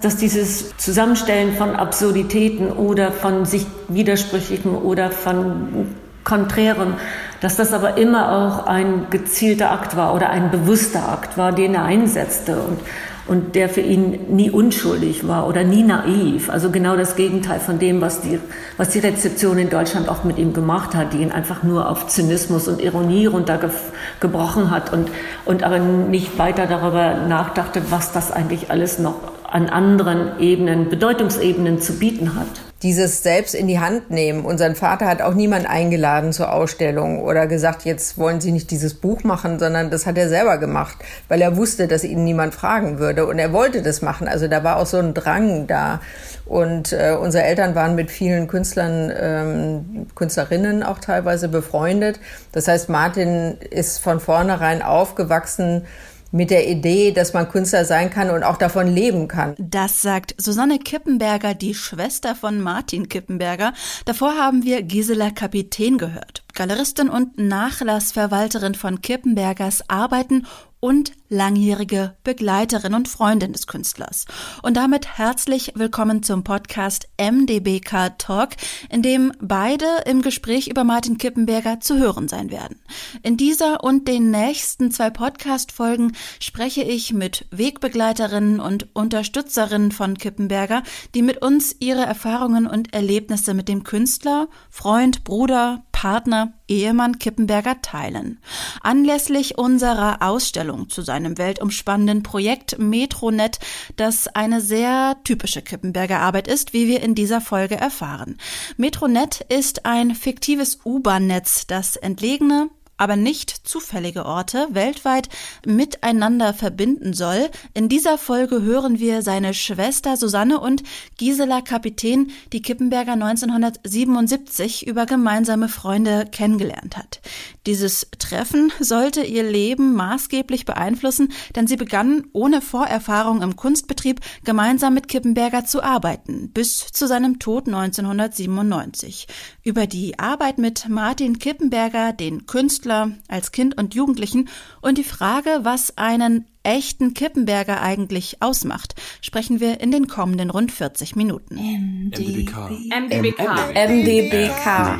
dass dieses Zusammenstellen von Absurditäten oder von sich widersprüchlichem oder von konträrem, dass das aber immer auch ein gezielter Akt war oder ein bewusster Akt war, den er einsetzte und, und der für ihn nie unschuldig war oder nie naiv. Also genau das Gegenteil von dem, was die, was die Rezeption in Deutschland auch mit ihm gemacht hat, die ihn einfach nur auf Zynismus und Ironie runtergebrochen hat und, und aber nicht weiter darüber nachdachte, was das eigentlich alles noch an anderen Ebenen, Bedeutungsebenen zu bieten hat. Dieses selbst in die Hand nehmen. Unseren Vater hat auch niemand eingeladen zur Ausstellung oder gesagt, jetzt wollen Sie nicht dieses Buch machen, sondern das hat er selber gemacht, weil er wusste, dass ihn niemand fragen würde und er wollte das machen. Also da war auch so ein Drang da. Und äh, unsere Eltern waren mit vielen Künstlern, ähm, Künstlerinnen auch teilweise befreundet. Das heißt, Martin ist von vornherein aufgewachsen mit der Idee, dass man Künstler sein kann und auch davon leben kann. Das sagt Susanne Kippenberger, die Schwester von Martin Kippenberger. Davor haben wir Gisela Kapitän gehört. Galeristin und Nachlassverwalterin von Kippenbergers Arbeiten und langjährige Begleiterin und Freundin des Künstlers. Und damit herzlich willkommen zum Podcast MDBK Talk, in dem beide im Gespräch über Martin Kippenberger zu hören sein werden. In dieser und den nächsten zwei Podcast-Folgen spreche ich mit Wegbegleiterinnen und Unterstützerinnen von Kippenberger, die mit uns ihre Erfahrungen und Erlebnisse mit dem Künstler, Freund, Bruder, Partner, Ehemann Kippenberger teilen. Anlässlich unserer Ausstellung zu seinem weltumspannenden Projekt Metronet, das eine sehr typische Kippenberger Arbeit ist, wie wir in dieser Folge erfahren. Metronet ist ein fiktives U-Bahn-Netz, das entlegene, aber nicht zufällige Orte weltweit miteinander verbinden soll. In dieser Folge hören wir seine Schwester Susanne und Gisela Kapitän, die Kippenberger 1977 über gemeinsame Freunde kennengelernt hat. Dieses Treffen sollte ihr Leben maßgeblich beeinflussen, denn sie begann ohne Vorerfahrung im Kunstbetrieb gemeinsam mit Kippenberger zu arbeiten, bis zu seinem Tod 1997. Über die Arbeit mit Martin Kippenberger, den Künstler als Kind und Jugendlichen und die Frage, was einen echten Kippenberger eigentlich ausmacht, sprechen wir in den kommenden rund 40 Minuten. MDBK. MDBK. MDBK.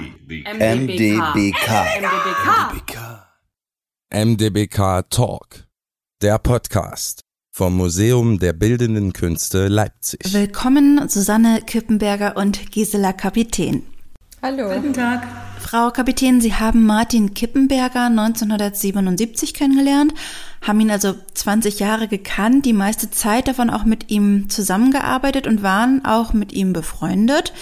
MDBK. MDBK. MDBK Talk. Der Podcast vom Museum der Bildenden Künste Leipzig. Willkommen Susanne Kippenberger und Gisela Kapitän. Hallo. Guten Tag. Frau Kapitän, Sie haben Martin Kippenberger 1977 kennengelernt, haben ihn also 20 Jahre gekannt, die meiste Zeit davon auch mit ihm zusammengearbeitet und waren auch mit ihm befreundet.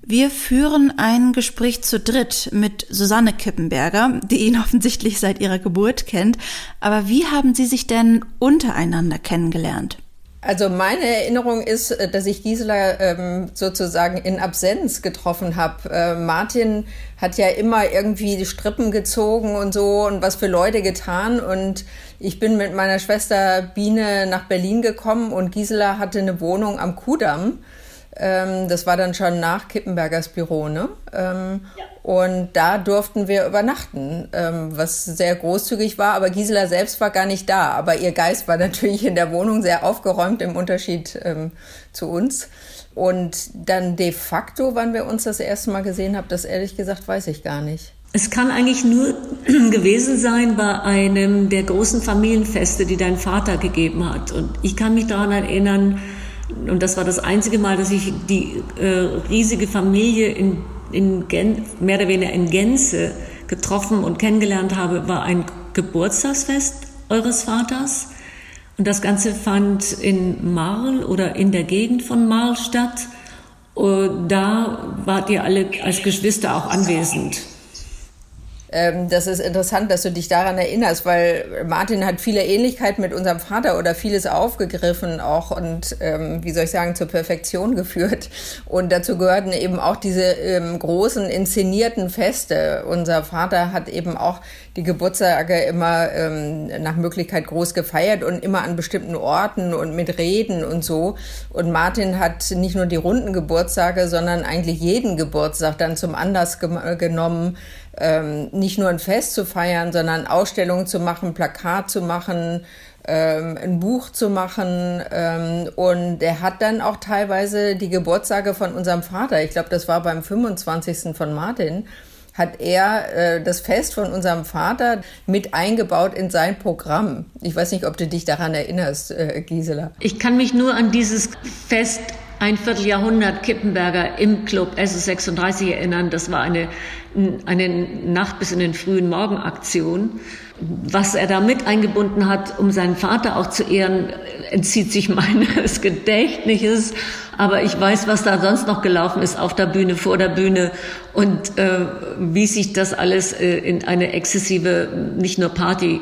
Wir führen ein Gespräch zu dritt mit Susanne Kippenberger, die ihn offensichtlich seit ihrer Geburt kennt. Aber wie haben Sie sich denn untereinander kennengelernt? Also meine Erinnerung ist, äh, dass ich Gisela ähm, sozusagen in Absenz getroffen habe. Äh, Martin hat ja immer irgendwie die Strippen gezogen und so und was für Leute getan. Und ich bin mit meiner Schwester Biene nach Berlin gekommen und Gisela hatte eine Wohnung am Kudamm. Ähm, das war dann schon nach Kippenbergers Büro, ne? Ähm, ja. Und da durften wir übernachten, ähm, was sehr großzügig war. Aber Gisela selbst war gar nicht da. Aber ihr Geist war natürlich in der Wohnung sehr aufgeräumt im Unterschied ähm, zu uns. Und dann de facto, wann wir uns das erste Mal gesehen haben, das ehrlich gesagt weiß ich gar nicht. Es kann eigentlich nur gewesen sein bei einem der großen Familienfeste, die dein Vater gegeben hat. Und ich kann mich daran erinnern, und das war das einzige Mal, dass ich die äh, riesige Familie in, in Gen, mehr oder weniger in Gänze getroffen und kennengelernt habe, war ein Geburtstagsfest eures Vaters. Und das Ganze fand in Marl oder in der Gegend von Marl statt. Und da wart ihr alle als Geschwister auch anwesend. Ähm, das ist interessant, dass du dich daran erinnerst, weil Martin hat viele Ähnlichkeiten mit unserem Vater oder vieles aufgegriffen auch und, ähm, wie soll ich sagen, zur Perfektion geführt. Und dazu gehörten eben auch diese ähm, großen inszenierten Feste. Unser Vater hat eben auch die Geburtstage immer ähm, nach Möglichkeit groß gefeiert und immer an bestimmten Orten und mit Reden und so. Und Martin hat nicht nur die runden Geburtstage, sondern eigentlich jeden Geburtstag dann zum Anlass ge genommen, ähm, nicht nur ein Fest zu feiern, sondern Ausstellungen zu machen, Plakat zu machen, ähm, ein Buch zu machen. Ähm, und er hat dann auch teilweise die Geburtstage von unserem Vater, ich glaube, das war beim 25. von Martin, hat er äh, das Fest von unserem Vater mit eingebaut in sein Programm. Ich weiß nicht, ob du dich daran erinnerst, äh, Gisela. Ich kann mich nur an dieses Fest ein Vierteljahrhundert Kippenberger im Club SS36 erinnern. Das war eine, eine Nacht bis in den frühen Morgen Aktion. Was er da mit eingebunden hat, um seinen Vater auch zu ehren, entzieht sich meines Gedächtnisses. Aber ich weiß, was da sonst noch gelaufen ist auf der Bühne, vor der Bühne und äh, wie sich das alles äh, in eine exzessive, nicht nur Party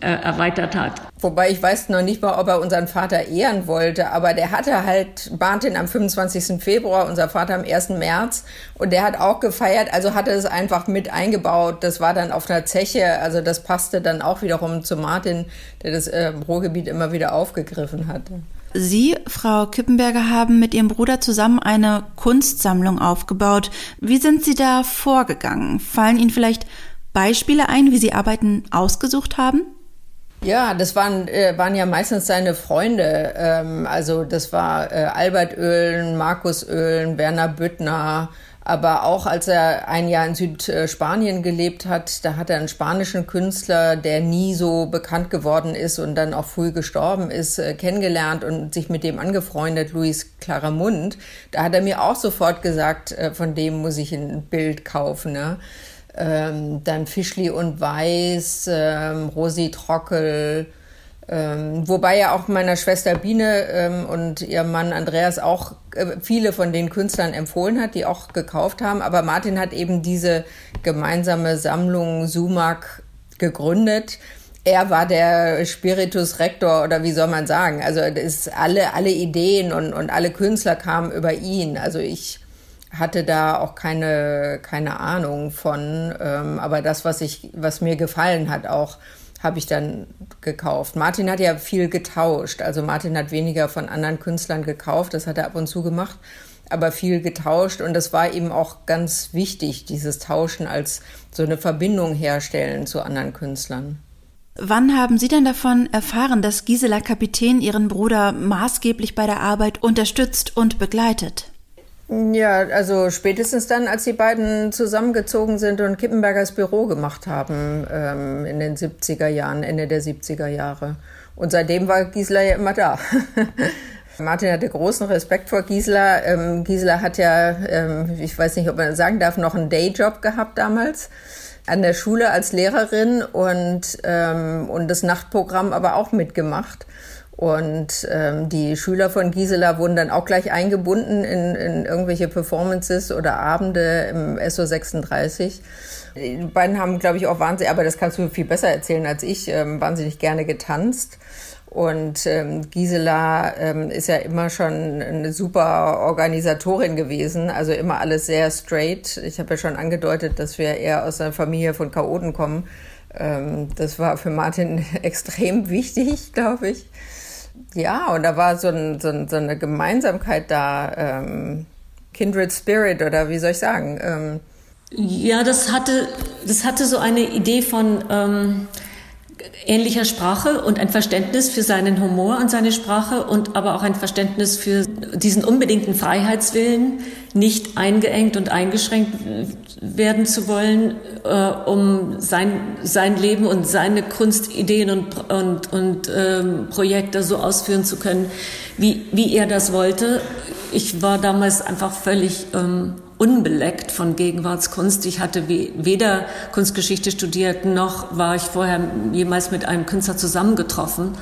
äh, erweitert hat. Wobei ich weiß noch nicht mal, ob er unseren Vater ehren wollte, aber der hatte halt Martin am 25. Februar, unser Vater am 1. März und der hat auch gefeiert, also hatte es einfach mit eingebaut. Das war dann auf einer Zeche, also das passte dann auch wiederum zu Martin, der das äh, Ruhrgebiet immer wieder aufgegriffen hatte. Sie, Frau Kippenberger, haben mit Ihrem Bruder zusammen eine Kunstsammlung aufgebaut. Wie sind Sie da vorgegangen? Fallen Ihnen vielleicht Beispiele ein, wie Sie Arbeiten ausgesucht haben? Ja, das waren, äh, waren ja meistens seine Freunde. Ähm, also das war äh, Albert Oehlen, Markus Oehlen, Werner Büttner, aber auch als er ein Jahr in Südspanien gelebt hat, da hat er einen spanischen Künstler, der nie so bekannt geworden ist und dann auch früh gestorben ist, äh, kennengelernt und sich mit dem angefreundet, Luis Claramund. Da hat er mir auch sofort gesagt, äh, von dem muss ich ein Bild kaufen. Ne? Ähm, dann Fischli und Weiß, ähm, Rosi Trockel, ähm, wobei ja auch meiner Schwester Biene ähm, und ihr Mann Andreas auch äh, viele von den Künstlern empfohlen hat, die auch gekauft haben. Aber Martin hat eben diese gemeinsame Sammlung Sumac gegründet. Er war der Spiritus Rector oder wie soll man sagen? Also das alle, alle Ideen und, und alle Künstler kamen über ihn. Also ich hatte da auch keine, keine Ahnung von. Ähm, aber das, was ich, was mir gefallen hat, auch habe ich dann gekauft. Martin hat ja viel getauscht. Also Martin hat weniger von anderen Künstlern gekauft, das hat er ab und zu gemacht, aber viel getauscht. Und das war eben auch ganz wichtig, dieses Tauschen als so eine Verbindung herstellen zu anderen Künstlern. Wann haben Sie denn davon erfahren, dass Gisela Kapitän Ihren Bruder maßgeblich bei der Arbeit unterstützt und begleitet? Ja, also spätestens dann, als die beiden zusammengezogen sind und Kippenbergers Büro gemacht haben ähm, in den 70er Jahren, Ende der 70er Jahre. Und seitdem war Gisela ja immer da. Martin hatte großen Respekt vor Gisela. Ähm, Gisela hat ja, ähm, ich weiß nicht, ob man sagen darf, noch einen Dayjob gehabt damals an der Schule als Lehrerin und, ähm, und das Nachtprogramm aber auch mitgemacht. Und ähm, die Schüler von Gisela wurden dann auch gleich eingebunden in, in irgendwelche Performances oder Abende im SO 36. Die beiden haben, glaube ich, auch wahnsinnig, aber das kannst du viel besser erzählen als ich, ähm, wahnsinnig gerne getanzt. Und ähm, Gisela ähm, ist ja immer schon eine super Organisatorin gewesen, also immer alles sehr straight. Ich habe ja schon angedeutet, dass wir eher aus einer Familie von Chaoten kommen. Ähm, das war für Martin extrem wichtig, glaube ich. Ja, und da war so, ein, so, ein, so eine Gemeinsamkeit da, ähm, Kindred Spirit oder wie soll ich sagen? Ähm, ja, das hatte, das hatte so eine Idee von ähm, ähnlicher Sprache und ein Verständnis für seinen Humor und seine Sprache und aber auch ein Verständnis für diesen unbedingten Freiheitswillen, nicht eingeengt und eingeschränkt werden zu wollen, äh, um sein, sein Leben und seine Kunstideen und, und, und ähm, Projekte so ausführen zu können, wie, wie er das wollte. Ich war damals einfach völlig ähm, unbeleckt von Gegenwartskunst. Ich hatte weder Kunstgeschichte studiert, noch war ich vorher jemals mit einem Künstler zusammengetroffen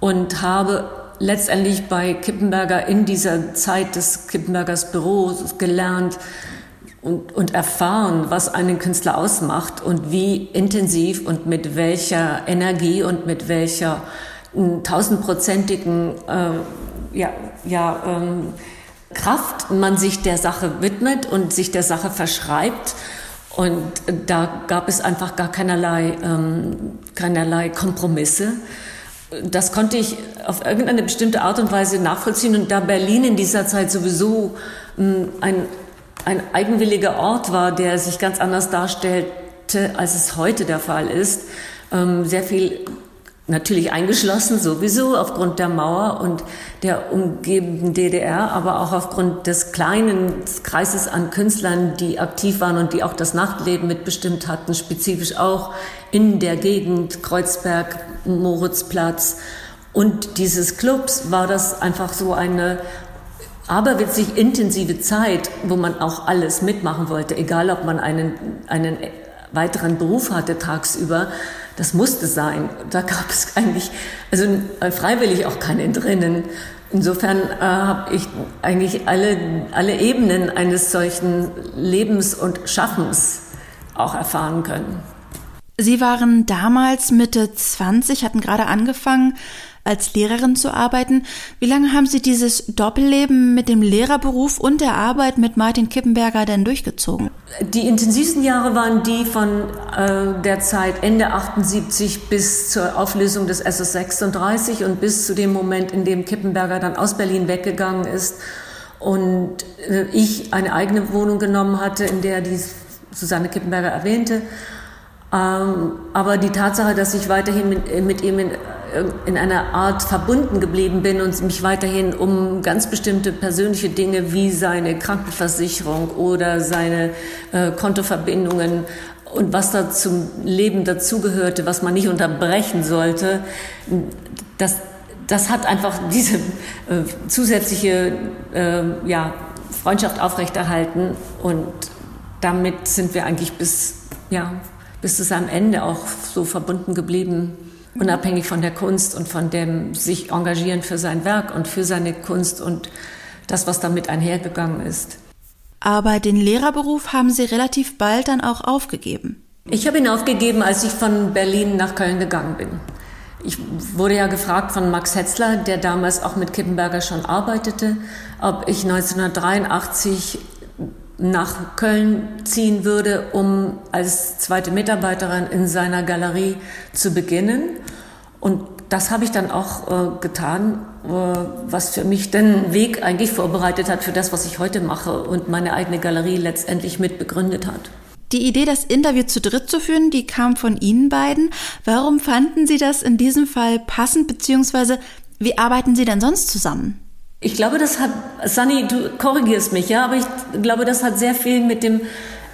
und habe letztendlich bei Kippenberger in dieser Zeit des Kippenbergers Büros gelernt und, und erfahren, was einen Künstler ausmacht und wie intensiv und mit welcher Energie und mit welcher hm, tausendprozentigen äh, ja, ja, ähm, Kraft man sich der Sache widmet und sich der Sache verschreibt. Und da gab es einfach gar keinerlei, ähm, keinerlei Kompromisse. Das konnte ich auf irgendeine bestimmte Art und Weise nachvollziehen. Und da Berlin in dieser Zeit sowieso ähm, ein, ein eigenwilliger Ort war, der sich ganz anders darstellte, als es heute der Fall ist, ähm, sehr viel natürlich eingeschlossen sowieso aufgrund der Mauer und der umgebenden DDR, aber auch aufgrund des kleinen Kreises an Künstlern, die aktiv waren und die auch das Nachtleben mitbestimmt hatten, spezifisch auch in der Gegend Kreuzberg, Moritzplatz und dieses Clubs war das einfach so eine aberwitzig intensive Zeit, wo man auch alles mitmachen wollte, egal ob man einen, einen weiteren Beruf hatte tagsüber. Das musste sein. Da gab es eigentlich, also äh, freiwillig auch keine drinnen. Insofern äh, habe ich eigentlich alle, alle Ebenen eines solchen Lebens und Schaffens auch erfahren können. Sie waren damals Mitte 20, hatten gerade angefangen, als Lehrerin zu arbeiten. Wie lange haben Sie dieses Doppelleben mit dem Lehrerberuf und der Arbeit mit Martin Kippenberger denn durchgezogen? Die intensivsten Jahre waren die von äh, der Zeit Ende 78 bis zur Auflösung des SS 36 und bis zu dem Moment, in dem Kippenberger dann aus Berlin weggegangen ist und äh, ich eine eigene Wohnung genommen hatte, in der die Susanne Kippenberger erwähnte. Ähm, aber die Tatsache, dass ich weiterhin mit, mit ihm in in einer Art verbunden geblieben bin und mich weiterhin um ganz bestimmte persönliche Dinge wie seine Krankenversicherung oder seine äh, Kontoverbindungen und was da zum Leben dazugehörte, was man nicht unterbrechen sollte, das, das hat einfach diese äh, zusätzliche äh, ja, Freundschaft aufrechterhalten und damit sind wir eigentlich bis, ja, bis zu seinem Ende auch so verbunden geblieben unabhängig von der Kunst und von dem sich engagieren für sein Werk und für seine Kunst und das, was damit einhergegangen ist. Aber den Lehrerberuf haben Sie relativ bald dann auch aufgegeben. Ich habe ihn aufgegeben, als ich von Berlin nach Köln gegangen bin. Ich wurde ja gefragt von Max Hetzler, der damals auch mit Kippenberger schon arbeitete, ob ich 1983 nach Köln ziehen würde, um als zweite Mitarbeiterin in seiner Galerie zu beginnen. Und das habe ich dann auch äh, getan, äh, was für mich den Weg eigentlich vorbereitet hat für das, was ich heute mache und meine eigene Galerie letztendlich mit begründet hat. Die Idee, das Interview zu dritt zu führen, die kam von Ihnen beiden. Warum fanden Sie das in diesem Fall passend, beziehungsweise wie arbeiten Sie denn sonst zusammen? Ich glaube, das hat, Sunny, du korrigierst mich, ja, aber ich glaube, das hat sehr viel mit dem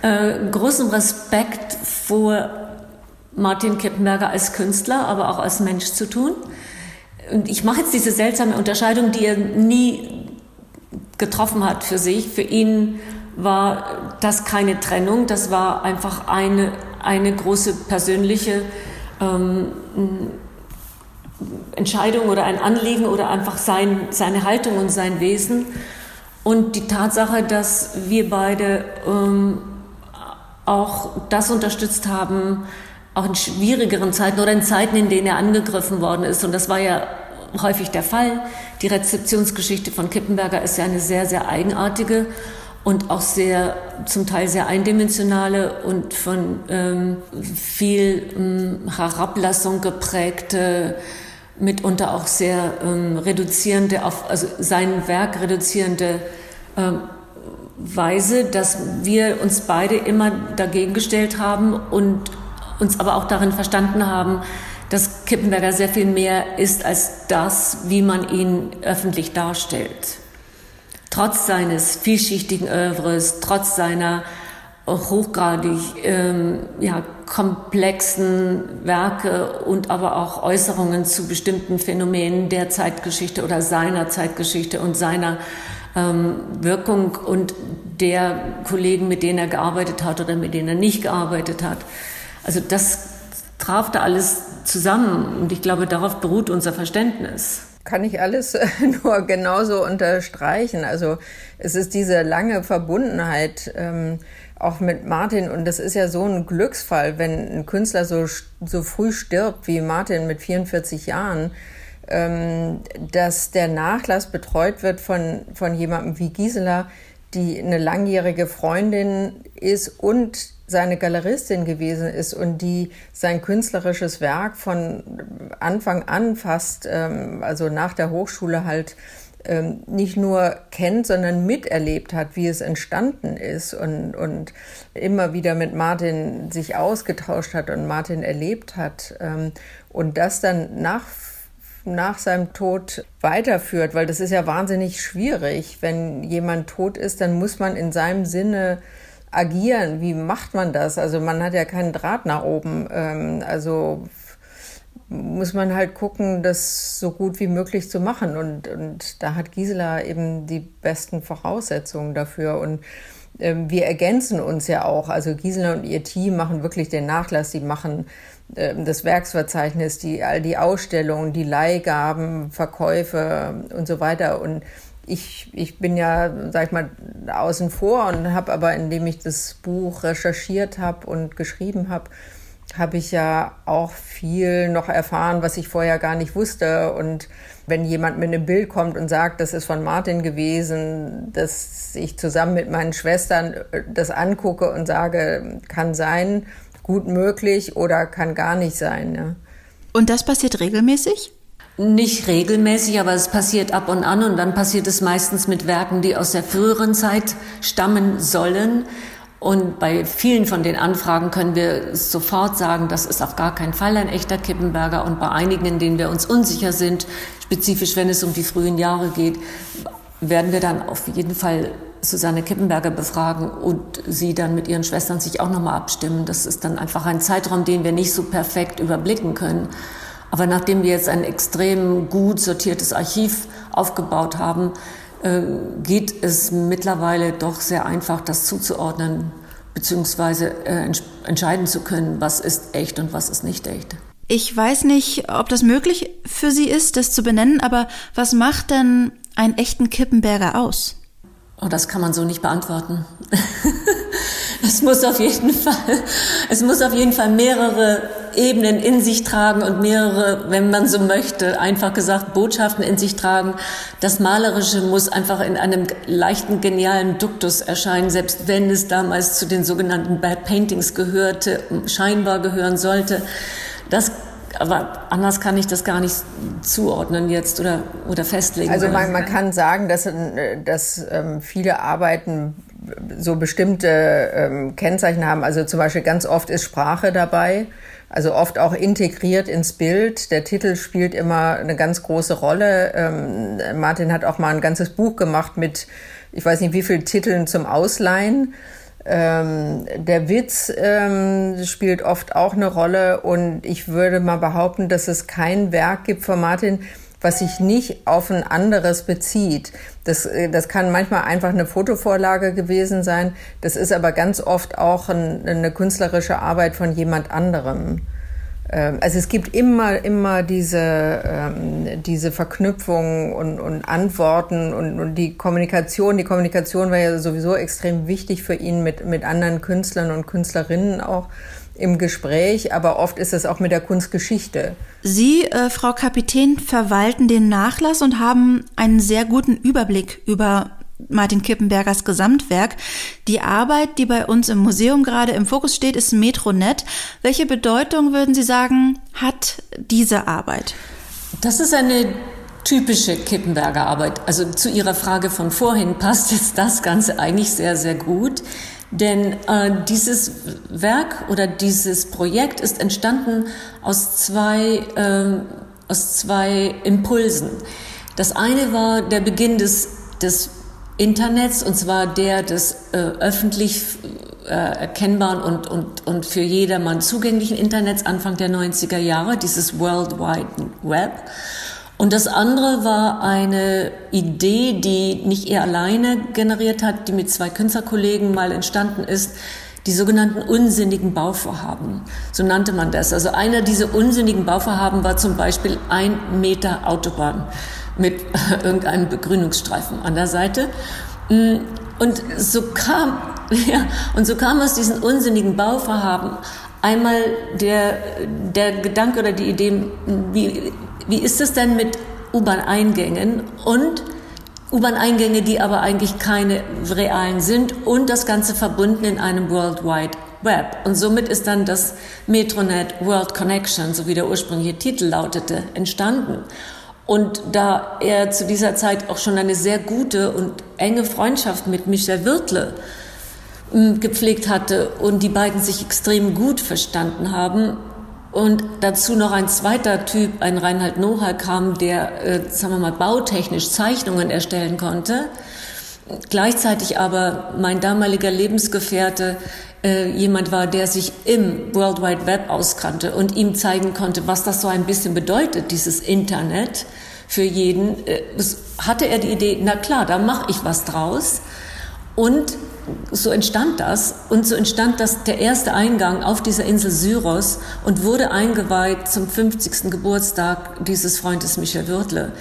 äh, großen Respekt vor Martin Kippenberger als Künstler, aber auch als Mensch zu tun. Und ich mache jetzt diese seltsame Unterscheidung, die er nie getroffen hat für sich. Für ihn war das keine Trennung, das war einfach eine, eine große persönliche ähm, Entscheidung oder ein Anliegen oder einfach sein, seine Haltung und sein Wesen. Und die Tatsache, dass wir beide ähm, auch das unterstützt haben, auch in schwierigeren Zeiten oder in Zeiten, in denen er angegriffen worden ist. Und das war ja häufig der Fall. Die Rezeptionsgeschichte von Kippenberger ist ja eine sehr, sehr eigenartige und auch sehr, zum Teil sehr eindimensionale und von ähm, viel ähm, Herablassung geprägte mitunter auch sehr ähm, reduzierende, auf also sein Werk reduzierende ähm, Weise, dass wir uns beide immer dagegen gestellt haben und uns aber auch darin verstanden haben, dass Kippenberger sehr viel mehr ist als das, wie man ihn öffentlich darstellt. Trotz seines vielschichtigen Övres, trotz seiner hochgradig ähm, ja, komplexen Werke und aber auch Äußerungen zu bestimmten Phänomenen der Zeitgeschichte oder seiner Zeitgeschichte und seiner ähm, Wirkung und der Kollegen, mit denen er gearbeitet hat oder mit denen er nicht gearbeitet hat. Also das traf da alles zusammen und ich glaube, darauf beruht unser Verständnis kann ich alles nur genauso unterstreichen. Also es ist diese lange Verbundenheit ähm, auch mit Martin und das ist ja so ein Glücksfall, wenn ein Künstler so, so früh stirbt wie Martin mit 44 Jahren, ähm, dass der Nachlass betreut wird von, von jemandem wie Gisela, die eine langjährige Freundin ist und seine Galeristin gewesen ist und die sein künstlerisches Werk von Anfang an fast, ähm, also nach der Hochschule halt nicht nur kennt, sondern miterlebt hat, wie es entstanden ist und, und immer wieder mit Martin sich ausgetauscht hat und Martin erlebt hat ähm, und das dann nach nach seinem Tod weiterführt, weil das ist ja wahnsinnig schwierig. Wenn jemand tot ist, dann muss man in seinem Sinne agieren. Wie macht man das? Also man hat ja keinen Draht nach oben. Ähm, also muss man halt gucken, das so gut wie möglich zu machen. Und, und da hat Gisela eben die besten Voraussetzungen dafür. Und ähm, wir ergänzen uns ja auch. Also Gisela und ihr Team machen wirklich den Nachlass. Die machen ähm, das Werksverzeichnis, die, all die Ausstellungen, die Leihgaben, Verkäufe und so weiter. Und ich, ich bin ja, sag ich mal, außen vor und habe aber, indem ich das Buch recherchiert habe und geschrieben habe, habe ich ja auch viel noch erfahren, was ich vorher gar nicht wusste. Und wenn jemand mit einem Bild kommt und sagt, das ist von Martin gewesen, dass ich zusammen mit meinen Schwestern äh, das angucke und sage, kann sein, gut möglich oder kann gar nicht sein. Ja. Und das passiert regelmäßig? Nicht regelmäßig, aber es passiert ab und an und dann passiert es meistens mit Werken, die aus der früheren Zeit stammen sollen. Und bei vielen von den Anfragen können wir sofort sagen, das ist auf gar keinen Fall ein echter Kippenberger. Und bei einigen, in denen wir uns unsicher sind, spezifisch wenn es um die frühen Jahre geht, werden wir dann auf jeden Fall Susanne Kippenberger befragen und sie dann mit ihren Schwestern sich auch nochmal abstimmen. Das ist dann einfach ein Zeitraum, den wir nicht so perfekt überblicken können. Aber nachdem wir jetzt ein extrem gut sortiertes Archiv aufgebaut haben, geht es mittlerweile doch sehr einfach, das zuzuordnen beziehungsweise äh, entscheiden zu können, was ist echt und was ist nicht echt. Ich weiß nicht, ob das möglich für Sie ist, das zu benennen, aber was macht denn einen echten Kippenberger aus? Oh, das kann man so nicht beantworten. es muss auf jeden Fall, es muss auf jeden Fall mehrere Ebenen in sich tragen und mehrere, wenn man so möchte, einfach gesagt Botschaften in sich tragen. Das Malerische muss einfach in einem leichten, genialen Duktus erscheinen, selbst wenn es damals zu den sogenannten Bad Paintings gehörte, scheinbar gehören sollte. Das aber anders kann ich das gar nicht zuordnen jetzt oder, oder festlegen. Also man, man kann sagen, dass, dass ähm, viele Arbeiten so bestimmte ähm, Kennzeichen haben. Also zum Beispiel ganz oft ist Sprache dabei, also oft auch integriert ins Bild. Der Titel spielt immer eine ganz große Rolle. Ähm, Martin hat auch mal ein ganzes Buch gemacht mit, ich weiß nicht wie vielen Titeln zum Ausleihen. Ähm, der Witz ähm, spielt oft auch eine Rolle und ich würde mal behaupten, dass es kein Werk gibt von Martin, was sich nicht auf ein anderes bezieht. Das, äh, das kann manchmal einfach eine Fotovorlage gewesen sein. Das ist aber ganz oft auch ein, eine künstlerische Arbeit von jemand anderem. Ähm, also es gibt immer, immer diese, ähm, diese Verknüpfungen und, und Antworten und, und die Kommunikation. Die Kommunikation war ja sowieso extrem wichtig für ihn mit, mit anderen Künstlern und Künstlerinnen auch im Gespräch, aber oft ist es auch mit der Kunstgeschichte. Sie, äh, Frau Kapitän, verwalten den Nachlass und haben einen sehr guten Überblick über Martin Kippenbergers Gesamtwerk. Die Arbeit, die bei uns im Museum gerade im Fokus steht, ist Metronet. Welche Bedeutung würden Sie sagen, hat diese Arbeit? Das ist eine typische Kippenberger Arbeit. Also zu Ihrer Frage von vorhin passt jetzt das Ganze eigentlich sehr, sehr gut. Denn äh, dieses Werk oder dieses Projekt ist entstanden aus zwei, äh, aus zwei Impulsen. Das eine war der Beginn des, des Internets, und zwar der des äh, öffentlich äh, erkennbaren und, und, und für jedermann zugänglichen Internets Anfang der 90er Jahre, dieses World Wide Web. Und das andere war eine Idee, die nicht er alleine generiert hat, die mit zwei Künstlerkollegen mal entstanden ist, die sogenannten unsinnigen Bauvorhaben. So nannte man das. Also einer dieser unsinnigen Bauvorhaben war zum Beispiel ein Meter Autobahn mit irgendeinem Begrünungsstreifen an der Seite. Mm, und so kam, ja, und so kam aus diesen unsinnigen Bauvorhaben einmal der, der Gedanke oder die Idee, wie, wie ist es denn mit U-Bahn-Eingängen und U-Bahn-Eingänge, die aber eigentlich keine realen sind und das Ganze verbunden in einem World Wide Web. Und somit ist dann das Metronet World Connection, so wie der ursprüngliche Titel lautete, entstanden. Und da er zu dieser Zeit auch schon eine sehr gute und enge Freundschaft mit Michel Wirtle hm, gepflegt hatte und die beiden sich extrem gut verstanden haben, und dazu noch ein zweiter Typ, ein Reinhard Noah kam, der, äh, sagen wir mal, bautechnisch Zeichnungen erstellen konnte. Gleichzeitig aber mein damaliger Lebensgefährte äh, jemand war, der sich im World Wide Web auskannte und ihm zeigen konnte, was das so ein bisschen bedeutet, dieses Internet für jeden, äh, hatte er die Idee, na klar, da mache ich was draus. Und so entstand das. Und so entstand das der erste Eingang auf dieser Insel Syros und wurde eingeweiht zum 50. Geburtstag dieses Freundes Michel Würtle.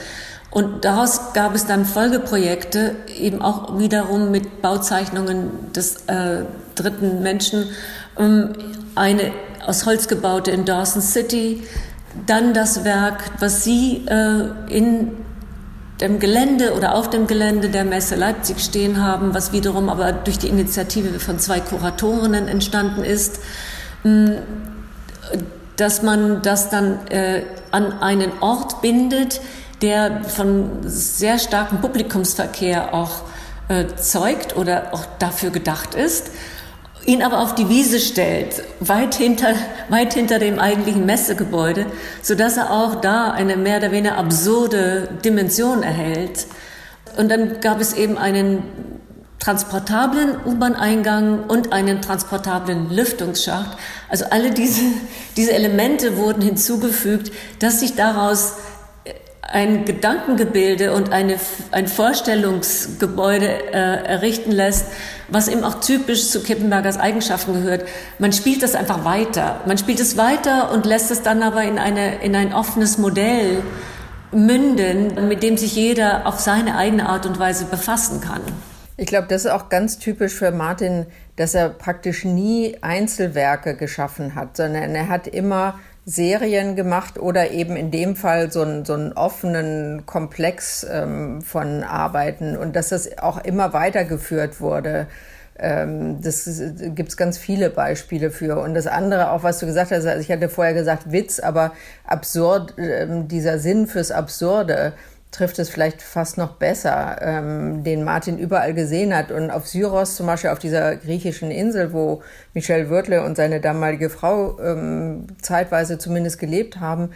Und daraus gab es dann Folgeprojekte, eben auch wiederum mit Bauzeichnungen des äh, dritten Menschen. Ähm, eine aus Holz gebaute in Dawson City, dann das Werk, was sie äh, in dem Gelände oder auf dem Gelände der Messe Leipzig stehen haben, was wiederum aber durch die Initiative von zwei Kuratorinnen entstanden ist, hm, dass man das dann äh, an einen Ort bindet, der von sehr starkem Publikumsverkehr auch äh, zeugt oder auch dafür gedacht ist ihn aber auf die Wiese stellt, weit hinter, weit hinter dem eigentlichen Messegebäude, so dass er auch da eine mehr oder weniger absurde Dimension erhält. Und dann gab es eben einen transportablen U-Bahn-Eingang und einen transportablen Lüftungsschacht. Also alle diese, diese Elemente wurden hinzugefügt, dass sich daraus ein Gedankengebilde und eine, ein Vorstellungsgebäude äh, errichten lässt, was eben auch typisch zu Kippenbergers Eigenschaften gehört. Man spielt das einfach weiter. Man spielt es weiter und lässt es dann aber in, eine, in ein offenes Modell münden, mit dem sich jeder auf seine eigene Art und Weise befassen kann. Ich glaube, das ist auch ganz typisch für Martin, dass er praktisch nie Einzelwerke geschaffen hat, sondern er hat immer Serien gemacht oder eben in dem Fall so einen, so einen offenen Komplex ähm, von Arbeiten und dass das auch immer weitergeführt wurde. Ähm, das gibt es ganz viele Beispiele für. Und das andere, auch was du gesagt hast, also ich hatte vorher gesagt Witz, aber absurd, ähm, dieser Sinn fürs Absurde, trifft es vielleicht fast noch besser, ähm, den Martin überall gesehen hat. Und auf Syros, zum Beispiel auf dieser griechischen Insel, wo Michel Wörtle und seine damalige Frau ähm, zeitweise zumindest gelebt haben,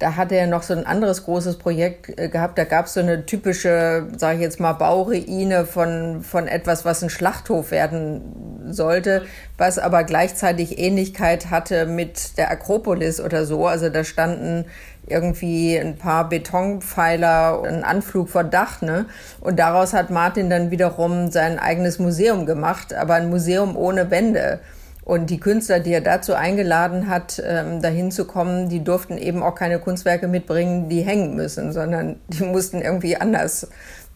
da hatte er noch so ein anderes großes Projekt äh, gehabt. Da gab es so eine typische, sage ich jetzt mal, Bauruine von, von etwas, was ein Schlachthof werden sollte, was aber gleichzeitig Ähnlichkeit hatte mit der Akropolis oder so. Also da standen irgendwie ein paar Betonpfeiler, ein Anflug vor Dach, ne? Und daraus hat Martin dann wiederum sein eigenes Museum gemacht, aber ein Museum ohne Wände. Und die Künstler, die er dazu eingeladen hat, ähm, dahin zu kommen, die durften eben auch keine Kunstwerke mitbringen, die hängen müssen, sondern die mussten irgendwie anders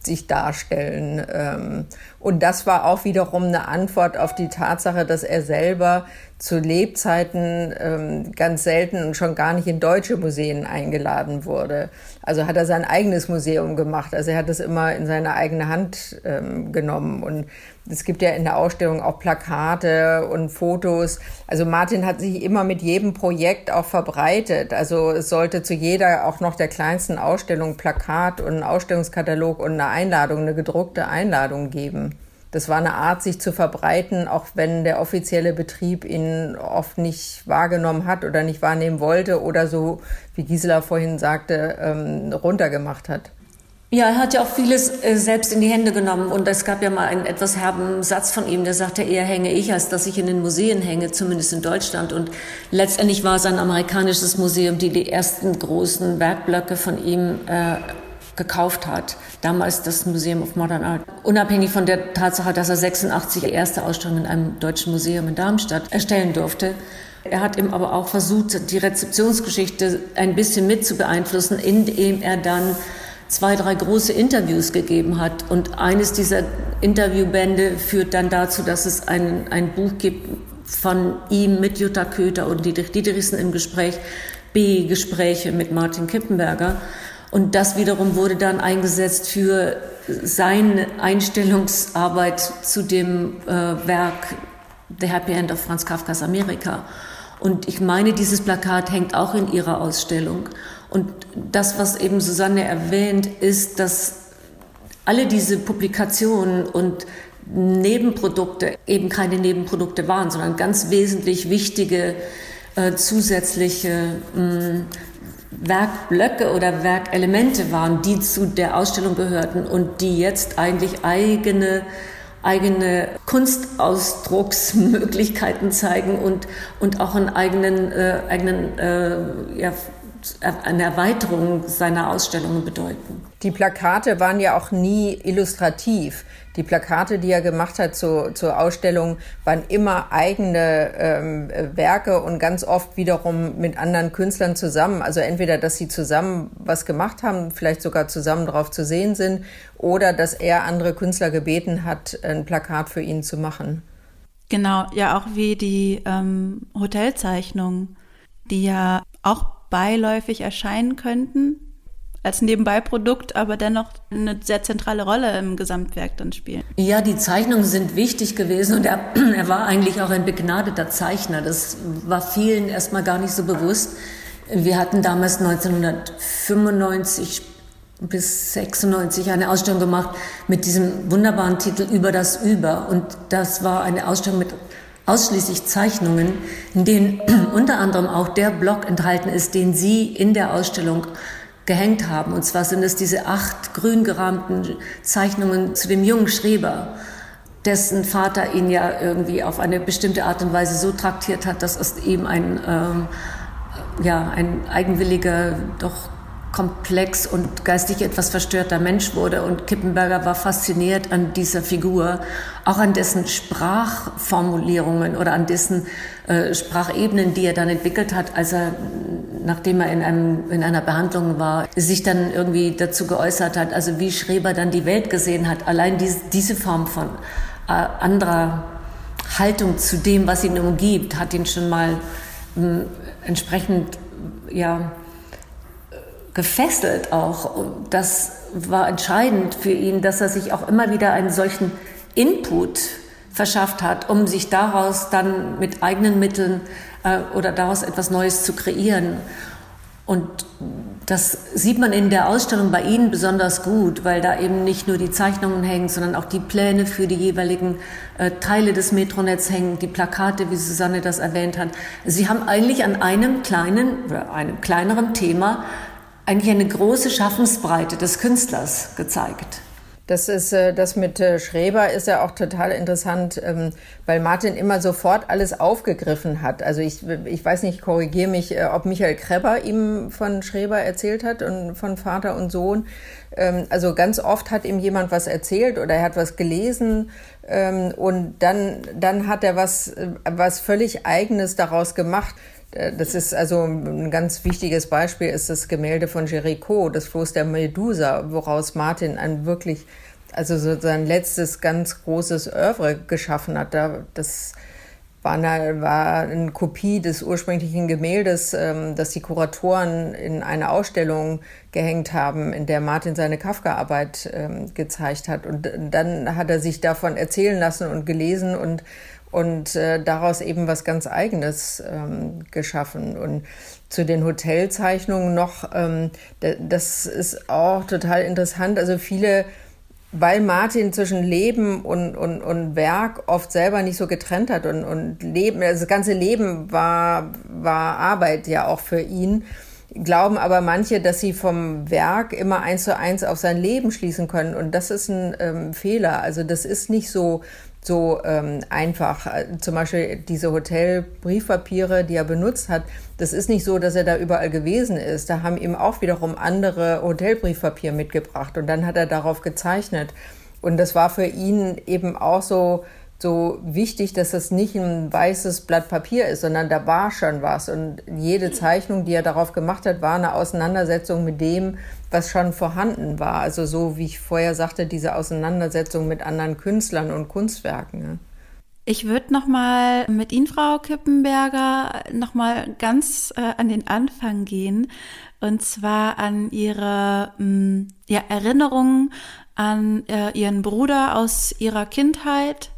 sich darstellen. Ähm, und das war auch wiederum eine Antwort auf die Tatsache, dass er selber zu Lebzeiten ähm, ganz selten und schon gar nicht in deutsche Museen eingeladen wurde. Also hat er sein eigenes Museum gemacht. Also er hat es immer in seine eigene Hand ähm, genommen. Und es gibt ja in der Ausstellung auch Plakate und Fotos. Also Martin hat sich immer mit jedem Projekt auch verbreitet. Also es sollte zu jeder, auch noch der kleinsten Ausstellung, Plakat und einen Ausstellungskatalog und eine Einladung, eine gedruckte Einladung geben das war eine Art, sich zu verbreiten, auch wenn der offizielle Betrieb ihn oft nicht wahrgenommen hat oder nicht wahrnehmen wollte oder so, wie Gisela vorhin sagte, ähm, runtergemacht hat. Ja, er hat ja auch vieles äh, selbst in die Hände genommen und es gab ja mal einen etwas herben Satz von ihm, der sagte, eher hänge ich, als dass ich in den Museen hänge, zumindest in Deutschland. Und letztendlich war es ein amerikanisches Museum, die die ersten großen Werkblöcke von ihm äh, gekauft hat. Damals das Museum of Modern Art. Unabhängig von der Tatsache, dass er 86 die erste Ausstellung in einem deutschen Museum in Darmstadt erstellen durfte. Er hat eben aber auch versucht, die Rezeptionsgeschichte ein bisschen mit zu beeinflussen, indem er dann zwei, drei große Interviews gegeben hat. Und eines dieser Interviewbände führt dann dazu, dass es ein, ein Buch gibt von ihm mit Jutta Köter und Dietrich Dietrichsen im Gespräch, B-Gespräche mit Martin Kippenberger. Und das wiederum wurde dann eingesetzt für seine Einstellungsarbeit zu dem äh, Werk The Happy End of Franz Kafkas Amerika. Und ich meine, dieses Plakat hängt auch in ihrer Ausstellung. Und das, was eben Susanne erwähnt, ist, dass alle diese Publikationen und Nebenprodukte eben keine Nebenprodukte waren, sondern ganz wesentlich wichtige äh, zusätzliche mh, mm, Werkblöcke oder Werkelemente waren, die zu der Ausstellung gehörten und die jetzt eigentlich eigene eigene Kunstausdrucksmöglichkeiten zeigen und, und auch einen eigenen, äh, eigenen äh, ja, eine Erweiterung seiner Ausstellungen bedeuten. Die Plakate waren ja auch nie illustrativ. Die Plakate, die er gemacht hat zu, zur Ausstellung, waren immer eigene ähm, Werke und ganz oft wiederum mit anderen Künstlern zusammen. Also entweder, dass sie zusammen was gemacht haben, vielleicht sogar zusammen drauf zu sehen sind, oder dass er andere Künstler gebeten hat, ein Plakat für ihn zu machen. Genau, ja auch wie die ähm, Hotelzeichnungen, die ja auch beiläufig erscheinen könnten, als Nebenbeiprodukt, aber dennoch eine sehr zentrale Rolle im Gesamtwerk dann spielen. Ja, die Zeichnungen sind wichtig gewesen und er, er war eigentlich auch ein begnadeter Zeichner. Das war vielen erstmal gar nicht so bewusst. Wir hatten damals 1995 bis 96 eine Ausstellung gemacht mit diesem wunderbaren Titel Über das Über. Und das war eine Ausstellung mit ausschließlich Zeichnungen, in denen unter anderem auch der Block enthalten ist, den Sie in der Ausstellung gehängt haben. Und zwar sind es diese acht grün gerahmten Zeichnungen zu dem jungen Schreber, dessen Vater ihn ja irgendwie auf eine bestimmte Art und Weise so traktiert hat, dass es ihm ein, ähm, ja, ein eigenwilliger, doch komplex und geistig etwas verstörter Mensch wurde. Und Kippenberger war fasziniert an dieser Figur, auch an dessen Sprachformulierungen oder an dessen äh, Sprachebenen, die er dann entwickelt hat, als er, nachdem er in, einem, in einer Behandlung war, sich dann irgendwie dazu geäußert hat, also wie Schreber dann die Welt gesehen hat. Allein diese, diese Form von äh, anderer Haltung zu dem, was ihn umgibt, hat ihn schon mal äh, entsprechend, ja, gefesselt auch. Und das war entscheidend für ihn, dass er sich auch immer wieder einen solchen Input verschafft hat, um sich daraus dann mit eigenen Mitteln äh, oder daraus etwas Neues zu kreieren. Und das sieht man in der Ausstellung bei Ihnen besonders gut, weil da eben nicht nur die Zeichnungen hängen, sondern auch die Pläne für die jeweiligen äh, Teile des Metronets hängen, die Plakate, wie Susanne das erwähnt hat. Sie haben eigentlich an einem kleinen oder einem kleineren Thema eigentlich eine große Schaffensbreite des Künstlers gezeigt. Das ist äh, das mit äh, Schreber ist ja auch total interessant, ähm, weil Martin immer sofort alles aufgegriffen hat. Also ich, ich weiß nicht, korrigiere mich, äh, ob Michael Kreber ihm von Schreber erzählt hat und von Vater und Sohn. Ähm, also ganz oft hat ihm jemand was erzählt oder er hat was gelesen ähm, und dann, dann hat er was, was völlig Eigenes daraus gemacht. Äh, das ist also ein ganz wichtiges Beispiel ist das Gemälde von Jericho, das Floß der Medusa, woraus Martin ein wirklich, also so sein letztes ganz großes Oeuvre geschaffen hat. Das war eine, war eine Kopie des ursprünglichen Gemäldes, ähm, das die Kuratoren in eine Ausstellung gehängt haben, in der Martin seine Kafka-Arbeit ähm, gezeigt hat. Und dann hat er sich davon erzählen lassen und gelesen und und äh, daraus eben was ganz Eigenes ähm, geschaffen. Und zu den Hotelzeichnungen noch, ähm, das ist auch total interessant. Also viele, weil Martin zwischen Leben und, und, und Werk oft selber nicht so getrennt hat und, und Leben, also das ganze Leben war, war Arbeit ja auch für ihn glauben aber manche, dass sie vom Werk immer eins zu eins auf sein Leben schließen können. Und das ist ein ähm, Fehler. Also das ist nicht so, so ähm, einfach. Zum Beispiel diese Hotelbriefpapiere, die er benutzt hat, das ist nicht so, dass er da überall gewesen ist. Da haben ihm auch wiederum andere Hotelbriefpapier mitgebracht und dann hat er darauf gezeichnet. Und das war für ihn eben auch so, so wichtig, dass das nicht ein weißes Blatt Papier ist, sondern da war schon was. Und jede Zeichnung, die er darauf gemacht hat, war eine Auseinandersetzung mit dem, was schon vorhanden war. Also so, wie ich vorher sagte, diese Auseinandersetzung mit anderen Künstlern und Kunstwerken. Ich würde noch mal mit Ihnen, Frau Kippenberger, noch mal ganz äh, an den Anfang gehen und zwar an Ihre mh, mm, ja, Erinnerungen an äh, Ihren Bruder aus Ihrer Kindheit,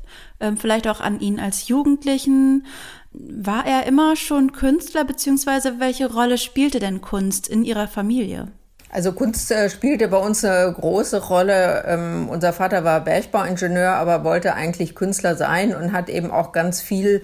vielleicht auch an ihn als Jugendlichen. War er immer schon Künstler, beziehungsweise welche Rolle spielte denn Kunst in Ihrer Familie? Also Kunst äh, spielte bei uns eine große Rolle. Ähm, unser Vater war Bergbauingenieur, aber wollte eigentlich Künstler sein und hat eben auch ganz viel,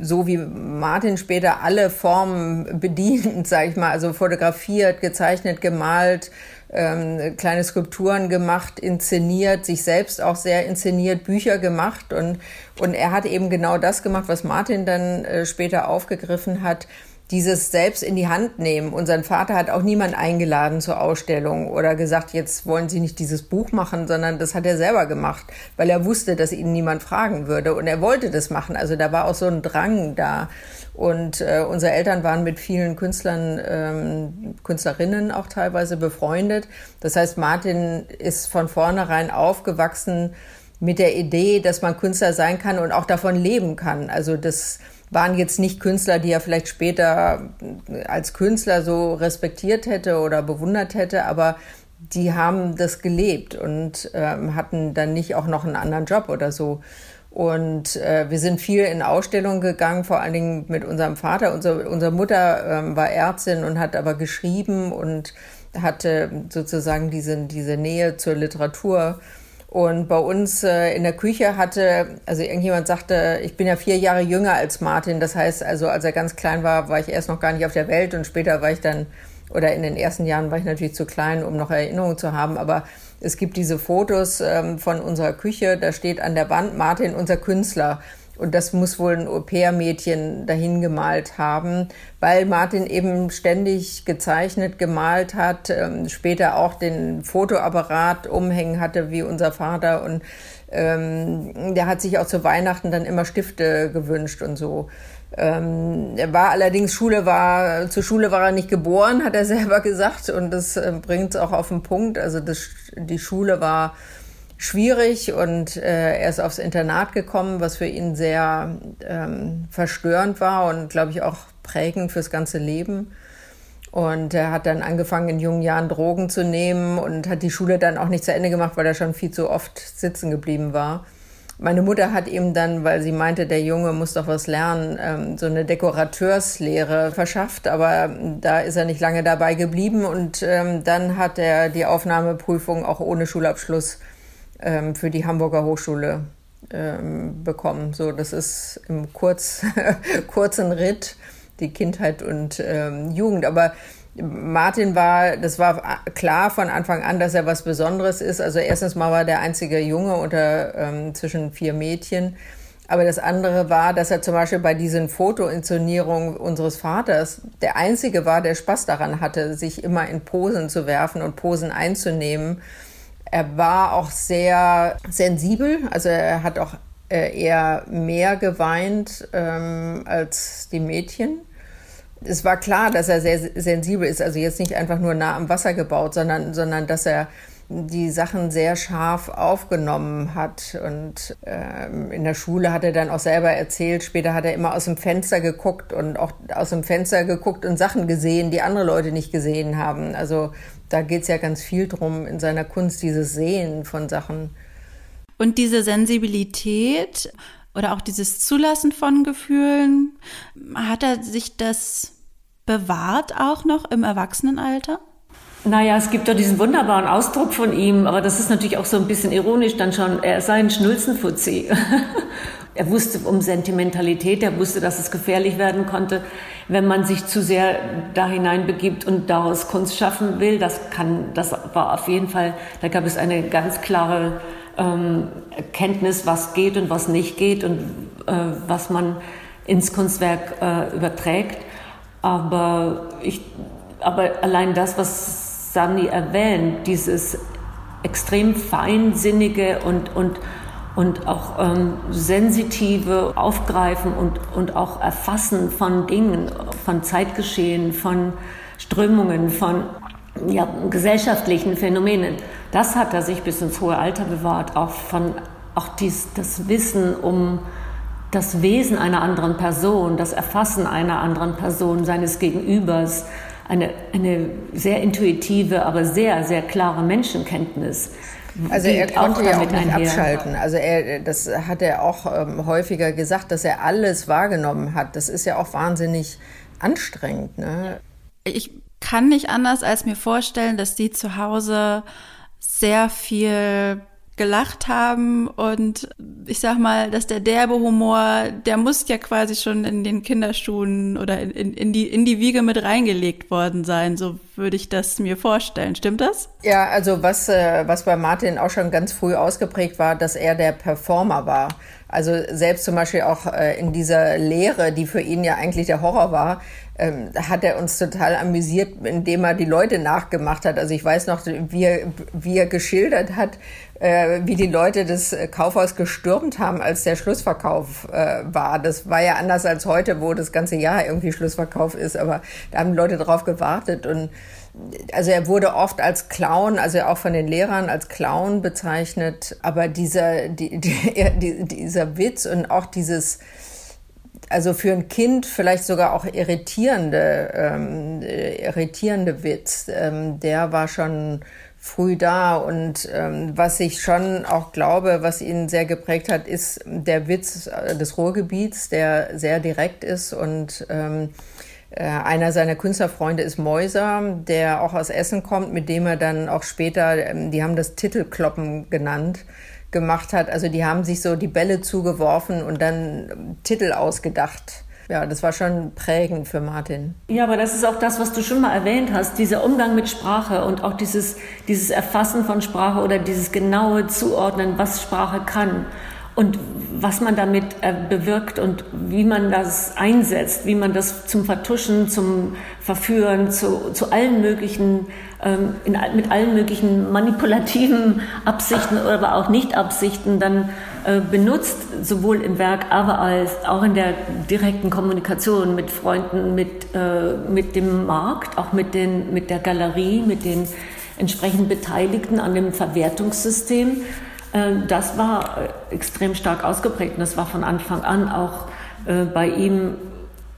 so wie Martin später, alle Formen bedient, sage ich mal. Also fotografiert, gezeichnet, gemalt, ähm, kleine Skulpturen gemacht, inszeniert, sich selbst auch sehr inszeniert, Bücher gemacht und, und er hat eben genau das gemacht, was Martin dann äh, später aufgegriffen hat dieses selbst in die Hand nehmen. Unseren Vater hat auch niemand eingeladen zur Ausstellung oder gesagt, jetzt wollen Sie nicht dieses Buch machen, sondern das hat er selber gemacht, weil er wusste, dass ihn niemand fragen würde und er wollte das machen. Also da war auch so ein Drang da. Und äh, unsere Eltern waren mit vielen Künstlern, ähm, Künstlerinnen auch teilweise befreundet. Das heißt, Martin ist von vornherein aufgewachsen mit der Idee, dass man Künstler sein kann und auch davon leben kann. Also das waren jetzt nicht Künstler, die er vielleicht später als Künstler so respektiert hätte oder bewundert hätte, aber die haben das gelebt und ähm, hatten dann nicht auch noch einen anderen Job oder so. Und äh, wir sind viel in Ausstellungen gegangen, vor allen Dingen mit unserem Vater. Unser, unsere Mutter ähm, war Ärztin und hat aber geschrieben und hatte sozusagen diese, diese Nähe zur Literatur und bei uns äh, in der Küche hatte, also irgendjemand sagte, ich bin ja vier Jahre jünger als Martin. Das heißt, also als er ganz klein war, war ich erst noch gar nicht auf der Welt und später war ich dann, oder in den ersten Jahren war ich natürlich zu klein, um noch Erinnerungen zu haben. Aber es gibt diese Fotos ähm, von unserer Küche, da steht an der Wand Martin, unser Künstler. Und das muss wohl ein Au-pair-Mädchen dahin gemalt haben, weil Martin eben ständig gezeichnet, gemalt hat, ähm, später auch den Fotoapparat umhängen hatte wie unser Vater. Und ähm, der hat sich auch zu Weihnachten dann immer Stifte gewünscht und so. Ähm, er war allerdings Schule war zur Schule war er nicht geboren, hat er selber gesagt und das äh, bringt es auch auf den Punkt. Also das, die Schule war schwierig und äh, er ist aufs Internat gekommen, was für ihn sehr ähm, verstörend war und glaube ich auch prägend fürs ganze Leben. Und er hat dann angefangen, in jungen Jahren Drogen zu nehmen und hat die Schule dann auch nicht zu Ende gemacht, weil er schon viel zu oft sitzen geblieben war. Meine Mutter hat ihm dann, weil sie meinte, der Junge muss doch was lernen, ähm, so eine Dekorateurslehre verschafft, aber da ist er nicht lange dabei geblieben und ähm, dann hat er die Aufnahmeprüfung auch ohne Schulabschluss ähm, für die Hamburger Hochschule bekommen. So, das ist im kurz, kurzen Ritt die Kindheit und Jugend. Aber Martin war, das war klar von Anfang an, dass er was Besonderes ist. Also erstens mal war der einzige Junge unter ähm, zwischen vier Mädchen. Aber das andere war, dass er zum Beispiel bei diesen Fotoinszenierungen unseres Vaters der einzige war, der Spaß daran hatte, sich immer in Posen zu werfen und Posen einzunehmen. Er war auch sehr sensibel, also er hat auch äh, eher mehr geweint ähm, als die Mädchen. Es war klar, dass er sehr sensibel ist, also jetzt nicht einfach nur nah am Wasser gebaut, sondern, sondern dass er die Sachen sehr scharf aufgenommen hat. Und ähm, in der Schule hat er dann auch selber erzählt, später hat er immer aus dem Fenster geguckt und auch aus dem Fenster geguckt und Sachen gesehen, die andere Leute nicht gesehen haben. Also da geht es ja ganz viel drum in seiner Kunst, dieses Sehen von Sachen. Und diese Sensibilität oder auch dieses Zulassen von Gefühlen, hat er sich das bewahrt auch noch im Erwachsenenalter? Naja, es gibt doch diesen wunderbaren Ausdruck von ihm, aber das ist natürlich auch so ein bisschen ironisch dann schon, er sei ein Schnulzenfuzzi. er wusste um Sentimentalität, er wusste, dass es gefährlich werden konnte, wenn man sich zu sehr da hineinbegibt und daraus Kunst schaffen will. Das kann, das war auf jeden Fall, da gab es eine ganz klare ähm, Kenntnis, was geht und was nicht geht und äh, was man ins Kunstwerk äh, überträgt. Aber ich, aber allein das, was Sani erwähnt, dieses extrem feinsinnige und, und, und auch ähm, sensitive Aufgreifen und, und auch Erfassen von Dingen, von Zeitgeschehen, von Strömungen, von ja, gesellschaftlichen Phänomenen. Das hat er sich bis ins hohe Alter bewahrt, auch von auch dies, das Wissen um das Wesen einer anderen Person, das Erfassen einer anderen Person, seines Gegenübers, eine, eine sehr intuitive, aber sehr, sehr klare Menschenkenntnis. Also er konnte ja auch nicht einher. abschalten. Also er, das hat er auch ähm, häufiger gesagt, dass er alles wahrgenommen hat. Das ist ja auch wahnsinnig anstrengend. Ne? Ich kann nicht anders als mir vorstellen, dass die zu Hause sehr viel gelacht haben und ich sag mal, dass der derbe Humor, der muss ja quasi schon in den Kinderschuhen oder in, in, die, in die Wiege mit reingelegt worden sein, so würde ich das mir vorstellen. Stimmt das? Ja, also was, äh, was bei Martin auch schon ganz früh ausgeprägt war, dass er der Performer war. Also selbst zum Beispiel auch äh, in dieser Lehre, die für ihn ja eigentlich der Horror war, ähm, hat er uns total amüsiert, indem er die Leute nachgemacht hat. Also ich weiß noch, wie er, wie er geschildert hat, äh, wie die Leute das Kaufhaus gestürmt haben, als der Schlussverkauf äh, war. Das war ja anders als heute, wo das ganze Jahr irgendwie Schlussverkauf ist, aber da haben Leute drauf gewartet und also er wurde oft als Clown, also auch von den Lehrern als Clown bezeichnet, aber dieser, die, die, dieser Witz und auch dieses, also für ein Kind vielleicht sogar auch irritierende, ähm, irritierende Witz, ähm, der war schon früh da und ähm, was ich schon auch glaube, was ihn sehr geprägt hat, ist der Witz des Ruhrgebiets, der sehr direkt ist und ähm, äh, einer seiner Künstlerfreunde ist Mäuser, der auch aus Essen kommt, mit dem er dann auch später, ähm, die haben das Titelkloppen genannt, gemacht hat. Also die haben sich so die Bälle zugeworfen und dann ähm, Titel ausgedacht. Ja, das war schon prägend für Martin. Ja, aber das ist auch das, was du schon mal erwähnt hast, dieser Umgang mit Sprache und auch dieses, dieses Erfassen von Sprache oder dieses genaue Zuordnen, was Sprache kann und was man damit äh, bewirkt und wie man das einsetzt, wie man das zum Vertuschen, zum Verführen, zu, zu allen möglichen, ähm, in, mit allen möglichen manipulativen Absichten oder auch Nicht-Absichten dann äh, benutzt, sowohl im Werk, aber als auch in der direkten Kommunikation mit Freunden, mit, äh, mit dem Markt, auch mit, den, mit der Galerie, mit den entsprechend Beteiligten an dem Verwertungssystem. Ähm, das war äh, extrem stark ausgeprägt und das war von Anfang an auch äh, bei ihm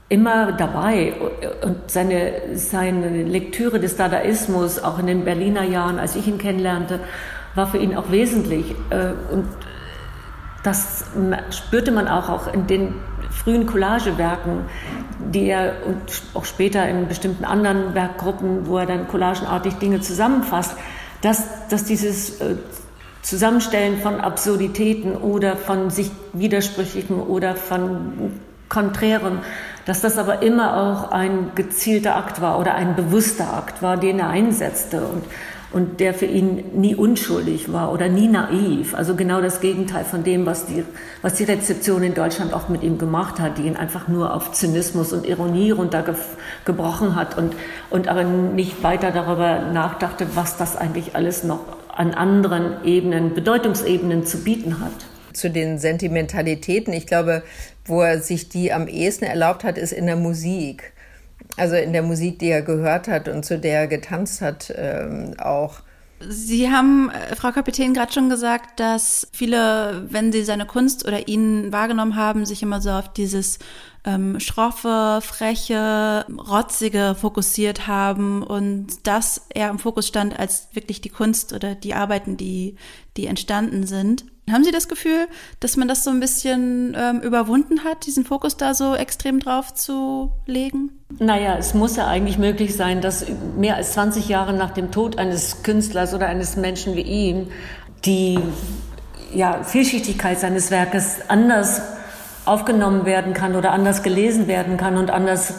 immer dabei. Und seine, seine Lektüre des Dadaismus, auch in den Berliner Jahren, als ich ihn kennenlernte, war für ihn auch wesentlich. Äh, und das spürte man auch, auch in den frühen Collagewerken, die er und auch später in bestimmten anderen Werkgruppen, wo er dann collagenartig Dinge zusammenfasst, dass, dass dieses Zusammenstellen von Absurditäten oder von sich widersprüchlichen oder von konträrem, dass das aber immer auch ein gezielter Akt war oder ein bewusster Akt war, den er einsetzte und, und der für ihn nie unschuldig war oder nie naiv. Also genau das Gegenteil von dem, was die, was die Rezeption in Deutschland auch mit ihm gemacht hat, die ihn einfach nur auf Zynismus und Ironie runtergebrochen hat und, und aber nicht weiter darüber nachdachte, was das eigentlich alles noch an anderen Ebenen, Bedeutungsebenen zu bieten hat. Zu den Sentimentalitäten, ich glaube, wo er sich die am ehesten erlaubt hat, ist in der Musik. Also in der Musik, die er gehört hat und zu der er getanzt hat, ähm, auch. Sie haben, äh, Frau Kapitän, gerade schon gesagt, dass viele, wenn sie seine Kunst oder ihn wahrgenommen haben, sich immer so auf dieses ähm, schroffe, freche, rotzige fokussiert haben und das eher im Fokus stand als wirklich die Kunst oder die Arbeiten, die, die entstanden sind. Haben Sie das Gefühl, dass man das so ein bisschen ähm, überwunden hat, diesen Fokus da so extrem drauf zu legen? Naja, es muss ja eigentlich möglich sein, dass mehr als 20 Jahre nach dem Tod eines Künstlers oder eines Menschen wie ihm die ja, Vielschichtigkeit seines Werkes anders aufgenommen werden kann oder anders gelesen werden kann und anders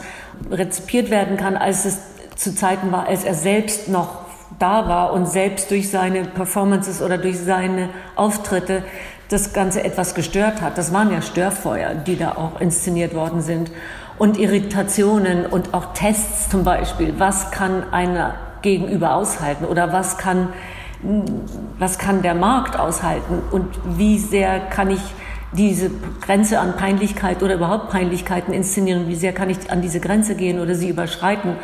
rezipiert werden kann, als es zu Zeiten war, als er selbst noch da war und selbst durch seine Performances oder durch seine Auftritte das Ganze etwas gestört hat. Das waren ja Störfeuer, die da auch inszeniert worden sind. Und Irritationen und auch Tests zum Beispiel. Was kann einer gegenüber aushalten oder was kann, was kann der Markt aushalten und wie sehr kann ich diese Grenze an Peinlichkeit oder überhaupt Peinlichkeiten inszenieren, wie sehr kann ich an diese Grenze gehen oder sie überschreiten.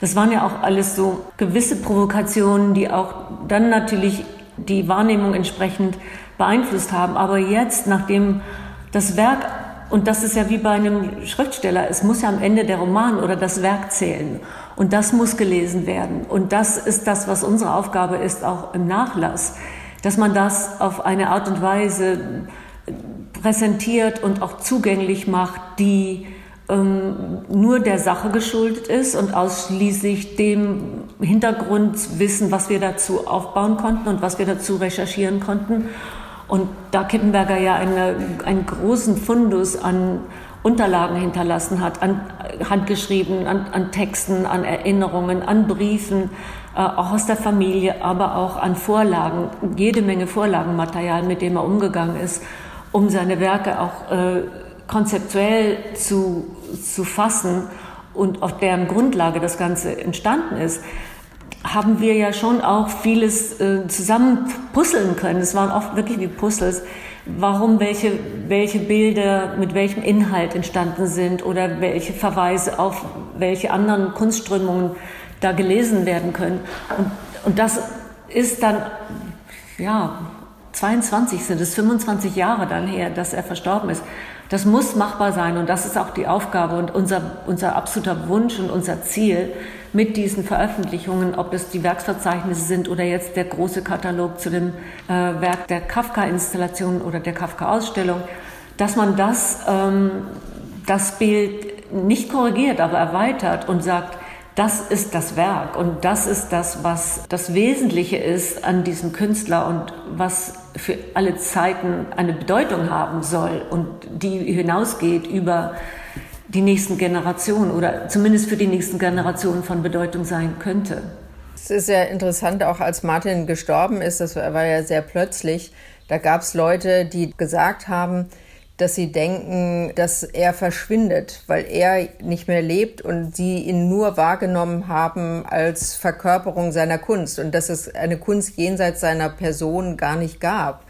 Das waren ja auch alles so gewisse Provokationen, die auch dann natürlich die Wahrnehmung entsprechend beeinflusst haben. Aber jetzt, nachdem das Werk, und das ist ja wie bei einem Schriftsteller, es muss ja am Ende der Roman oder das Werk zählen. Und das muss gelesen werden. Und das ist das, was unsere Aufgabe ist, auch im Nachlass, dass man das auf eine Art und Weise präsentiert und auch zugänglich macht, die ähm, nur der Sache geschuldet ist und ausschließlich dem Hintergrundwissen, was wir dazu aufbauen konnten und was wir dazu recherchieren konnten. Und da Kippenberger ja eine, einen großen Fundus an Unterlagen hinterlassen hat, an handgeschrieben, an, an Texten, an Erinnerungen, an Briefen, äh, auch aus der Familie, aber auch an Vorlagen, jede Menge Vorlagenmaterial, mit dem er umgegangen ist, um seine Werke auch äh, konzeptuell zu, zu fassen und auf deren Grundlage das Ganze entstanden ist, haben wir ja schon auch vieles äh, zusammen puzzeln können. Es waren oft wirklich wie Puzzles, warum welche, welche Bilder mit welchem Inhalt entstanden sind oder welche Verweise auf welche anderen Kunstströmungen da gelesen werden können. Und, und das ist dann, ja, 22 sind es, 25 Jahre dann her, dass er verstorben ist. Das muss machbar sein und das ist auch die Aufgabe und unser, unser absoluter Wunsch und unser Ziel mit diesen Veröffentlichungen, ob es die Werksverzeichnisse sind oder jetzt der große Katalog zu dem äh, Werk der Kafka-Installation oder der Kafka-Ausstellung, dass man das, ähm, das Bild nicht korrigiert, aber erweitert und sagt, das ist das Werk und das ist das, was das Wesentliche ist an diesem Künstler und was für alle Zeiten eine Bedeutung haben soll und die hinausgeht über die nächsten Generationen oder zumindest für die nächsten Generationen von Bedeutung sein könnte. Es ist ja interessant, auch als Martin gestorben ist, das war ja sehr plötzlich, da gab es Leute, die gesagt haben, dass sie denken, dass er verschwindet, weil er nicht mehr lebt und sie ihn nur wahrgenommen haben als Verkörperung seiner Kunst und dass es eine Kunst jenseits seiner Person gar nicht gab.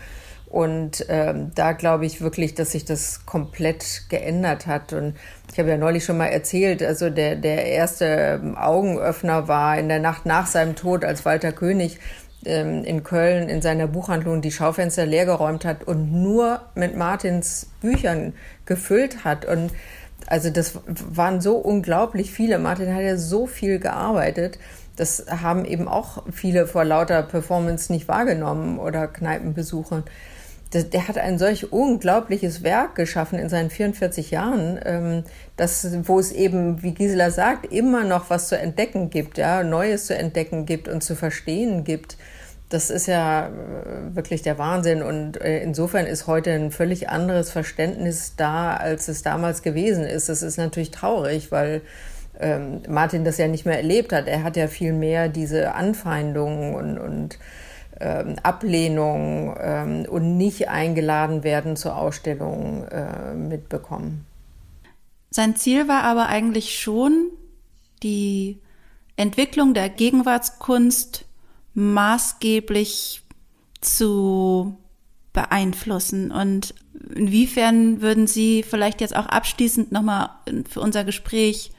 Und ähm, da glaube ich wirklich, dass sich das komplett geändert hat. Und ich habe ja neulich schon mal erzählt, also der, der erste Augenöffner war in der Nacht nach seinem Tod, als Walter König ähm, in Köln in seiner Buchhandlung die Schaufenster leergeräumt hat und nur mit Martins Büchern gefüllt hat. Und also das waren so unglaublich viele. Martin hat ja so viel gearbeitet. Das haben eben auch viele vor lauter Performance nicht wahrgenommen oder Kneipenbesuchen. Der hat ein solch unglaubliches Werk geschaffen in seinen 44 Jahren, ähm, dass, wo es eben, wie Gisela sagt, immer noch was zu entdecken gibt, ja, Neues zu entdecken gibt und zu verstehen gibt. Das ist ja äh, wirklich der Wahnsinn und äh, insofern ist heute ein völlig anderes Verständnis da, als es damals gewesen ist. Das ist natürlich traurig, weil ähm, Martin das ja nicht mehr erlebt hat. Er hat ja viel mehr diese Anfeindungen und, und ähm, Ablehnung ähm, und nicht eingeladen werden zur Ausstellung äh, mitbekommen. Sein Ziel war aber eigentlich schon die Entwicklung der Gegenwartskunst maßgeblich zu beeinflussen? Und inwiefern würden Sie vielleicht jetzt auch abschließend nochmal für unser Gespräch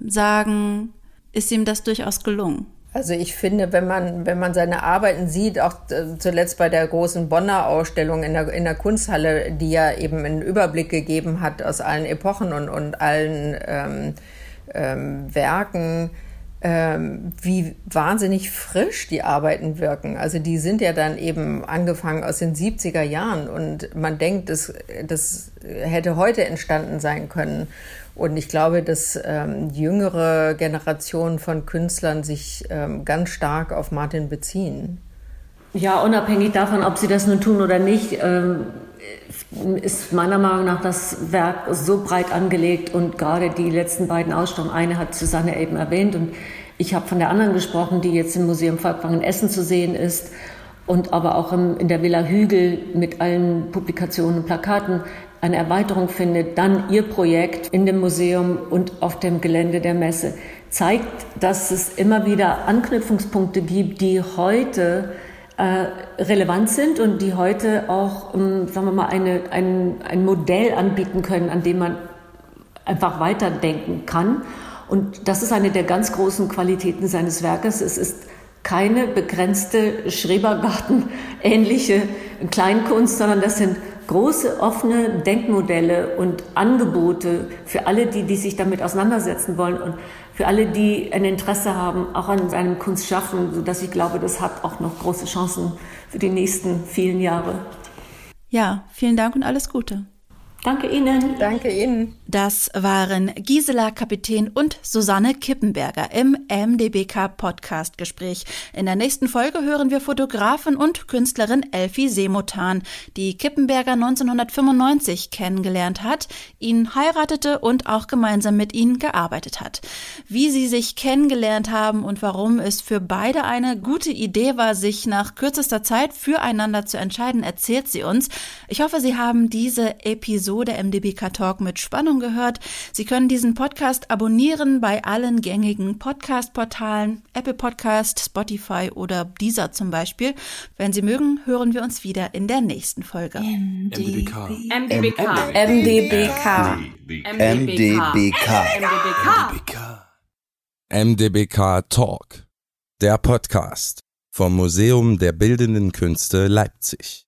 sagen, ist ihm das durchaus gelungen? Also ich finde, wenn man, wenn man seine Arbeiten sieht, auch äh, zuletzt bei der großen Bonner Ausstellung in der, in der Kunsthalle, die ja eben einen Überblick gegeben hat aus allen Epochen und, und allen ähm, ähm, Werken, ähm, wie wahnsinnig frisch die Arbeiten wirken. Also die sind ja dann eben angefangen aus den 70er Jahren und man denkt, das, das hätte heute entstanden sein können. Und ich glaube, dass ähm, jüngere Generationen von Künstlern sich ähm, ganz stark auf Martin beziehen. Ja, unabhängig davon, ob sie das nun tun oder nicht, ähm, ist meiner Meinung nach das Werk so breit angelegt und gerade die letzten beiden Ausstellungen, eine hat Susanne eben erwähnt und ich habe von der anderen gesprochen, die jetzt im Museum Volkwang in Essen zu sehen ist und aber auch im, in der Villa Hügel mit allen Publikationen und Plakaten eine Erweiterung findet, dann ihr Projekt in dem Museum und auf dem Gelände der Messe zeigt, dass es immer wieder Anknüpfungspunkte gibt, die heute äh, relevant sind und die heute auch, ähm, sagen wir mal, eine, ein, ein Modell anbieten können, an dem man einfach weiterdenken kann. Und das ist eine der ganz großen Qualitäten seines Werkes. Es ist keine begrenzte Schrebergarten-ähnliche Kleinkunst, sondern das sind große offene Denkmodelle und Angebote für alle, die, die sich damit auseinandersetzen wollen. Und für alle, die ein Interesse haben, auch an seinem Kunstschaffen, sodass ich glaube, das hat auch noch große Chancen für die nächsten vielen Jahre. Ja, vielen Dank und alles Gute. Danke Ihnen. Danke Ihnen. Das waren Gisela Kapitän und Susanne Kippenberger im MDBK Podcast Gespräch. In der nächsten Folge hören wir Fotografin und Künstlerin Elfie Semotan, die Kippenberger 1995 kennengelernt hat, ihn heiratete und auch gemeinsam mit ihnen gearbeitet hat. Wie sie sich kennengelernt haben und warum es für beide eine gute Idee war, sich nach kürzester Zeit füreinander zu entscheiden, erzählt sie uns. Ich hoffe, Sie haben diese Episode Episode MDBK Talk mit Spannung gehört. Sie können diesen Podcast abonnieren bei allen gängigen Podcast-Portalen, Apple Podcast, Spotify oder dieser zum Beispiel. Wenn Sie mögen, hören wir uns wieder in der nächsten Folge. MDBK. MDBK. MDBK. MDBK. MDBK. MDBK Talk. Der Podcast vom Museum der Bildenden Künste Leipzig.